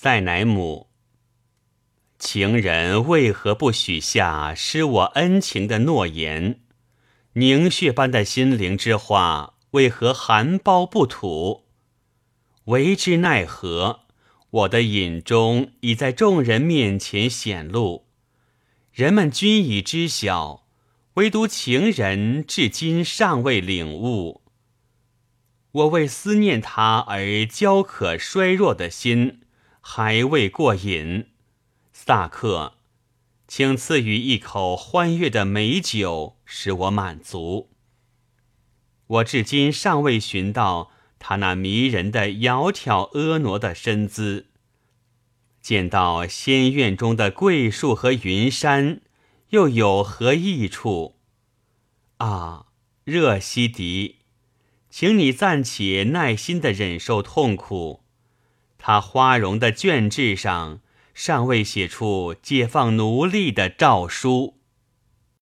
塞乃姆。情人为何不许下失我恩情的诺言？凝血般的心灵之花，为何含苞不吐？为之奈何？我的隐衷已在众人面前显露，人们均已知晓，唯独情人至今尚未领悟。我为思念他而焦渴衰弱的心，还未过瘾。萨克，请赐予一口欢悦的美酒，使我满足。我至今尚未寻到他那迷人的窈窕婀娜的身姿。见到仙院中的桂树和云山，又有何益处？啊，热西迪！请你暂且耐心的忍受痛苦。他花容的卷纸上尚未写出解放奴隶的诏书。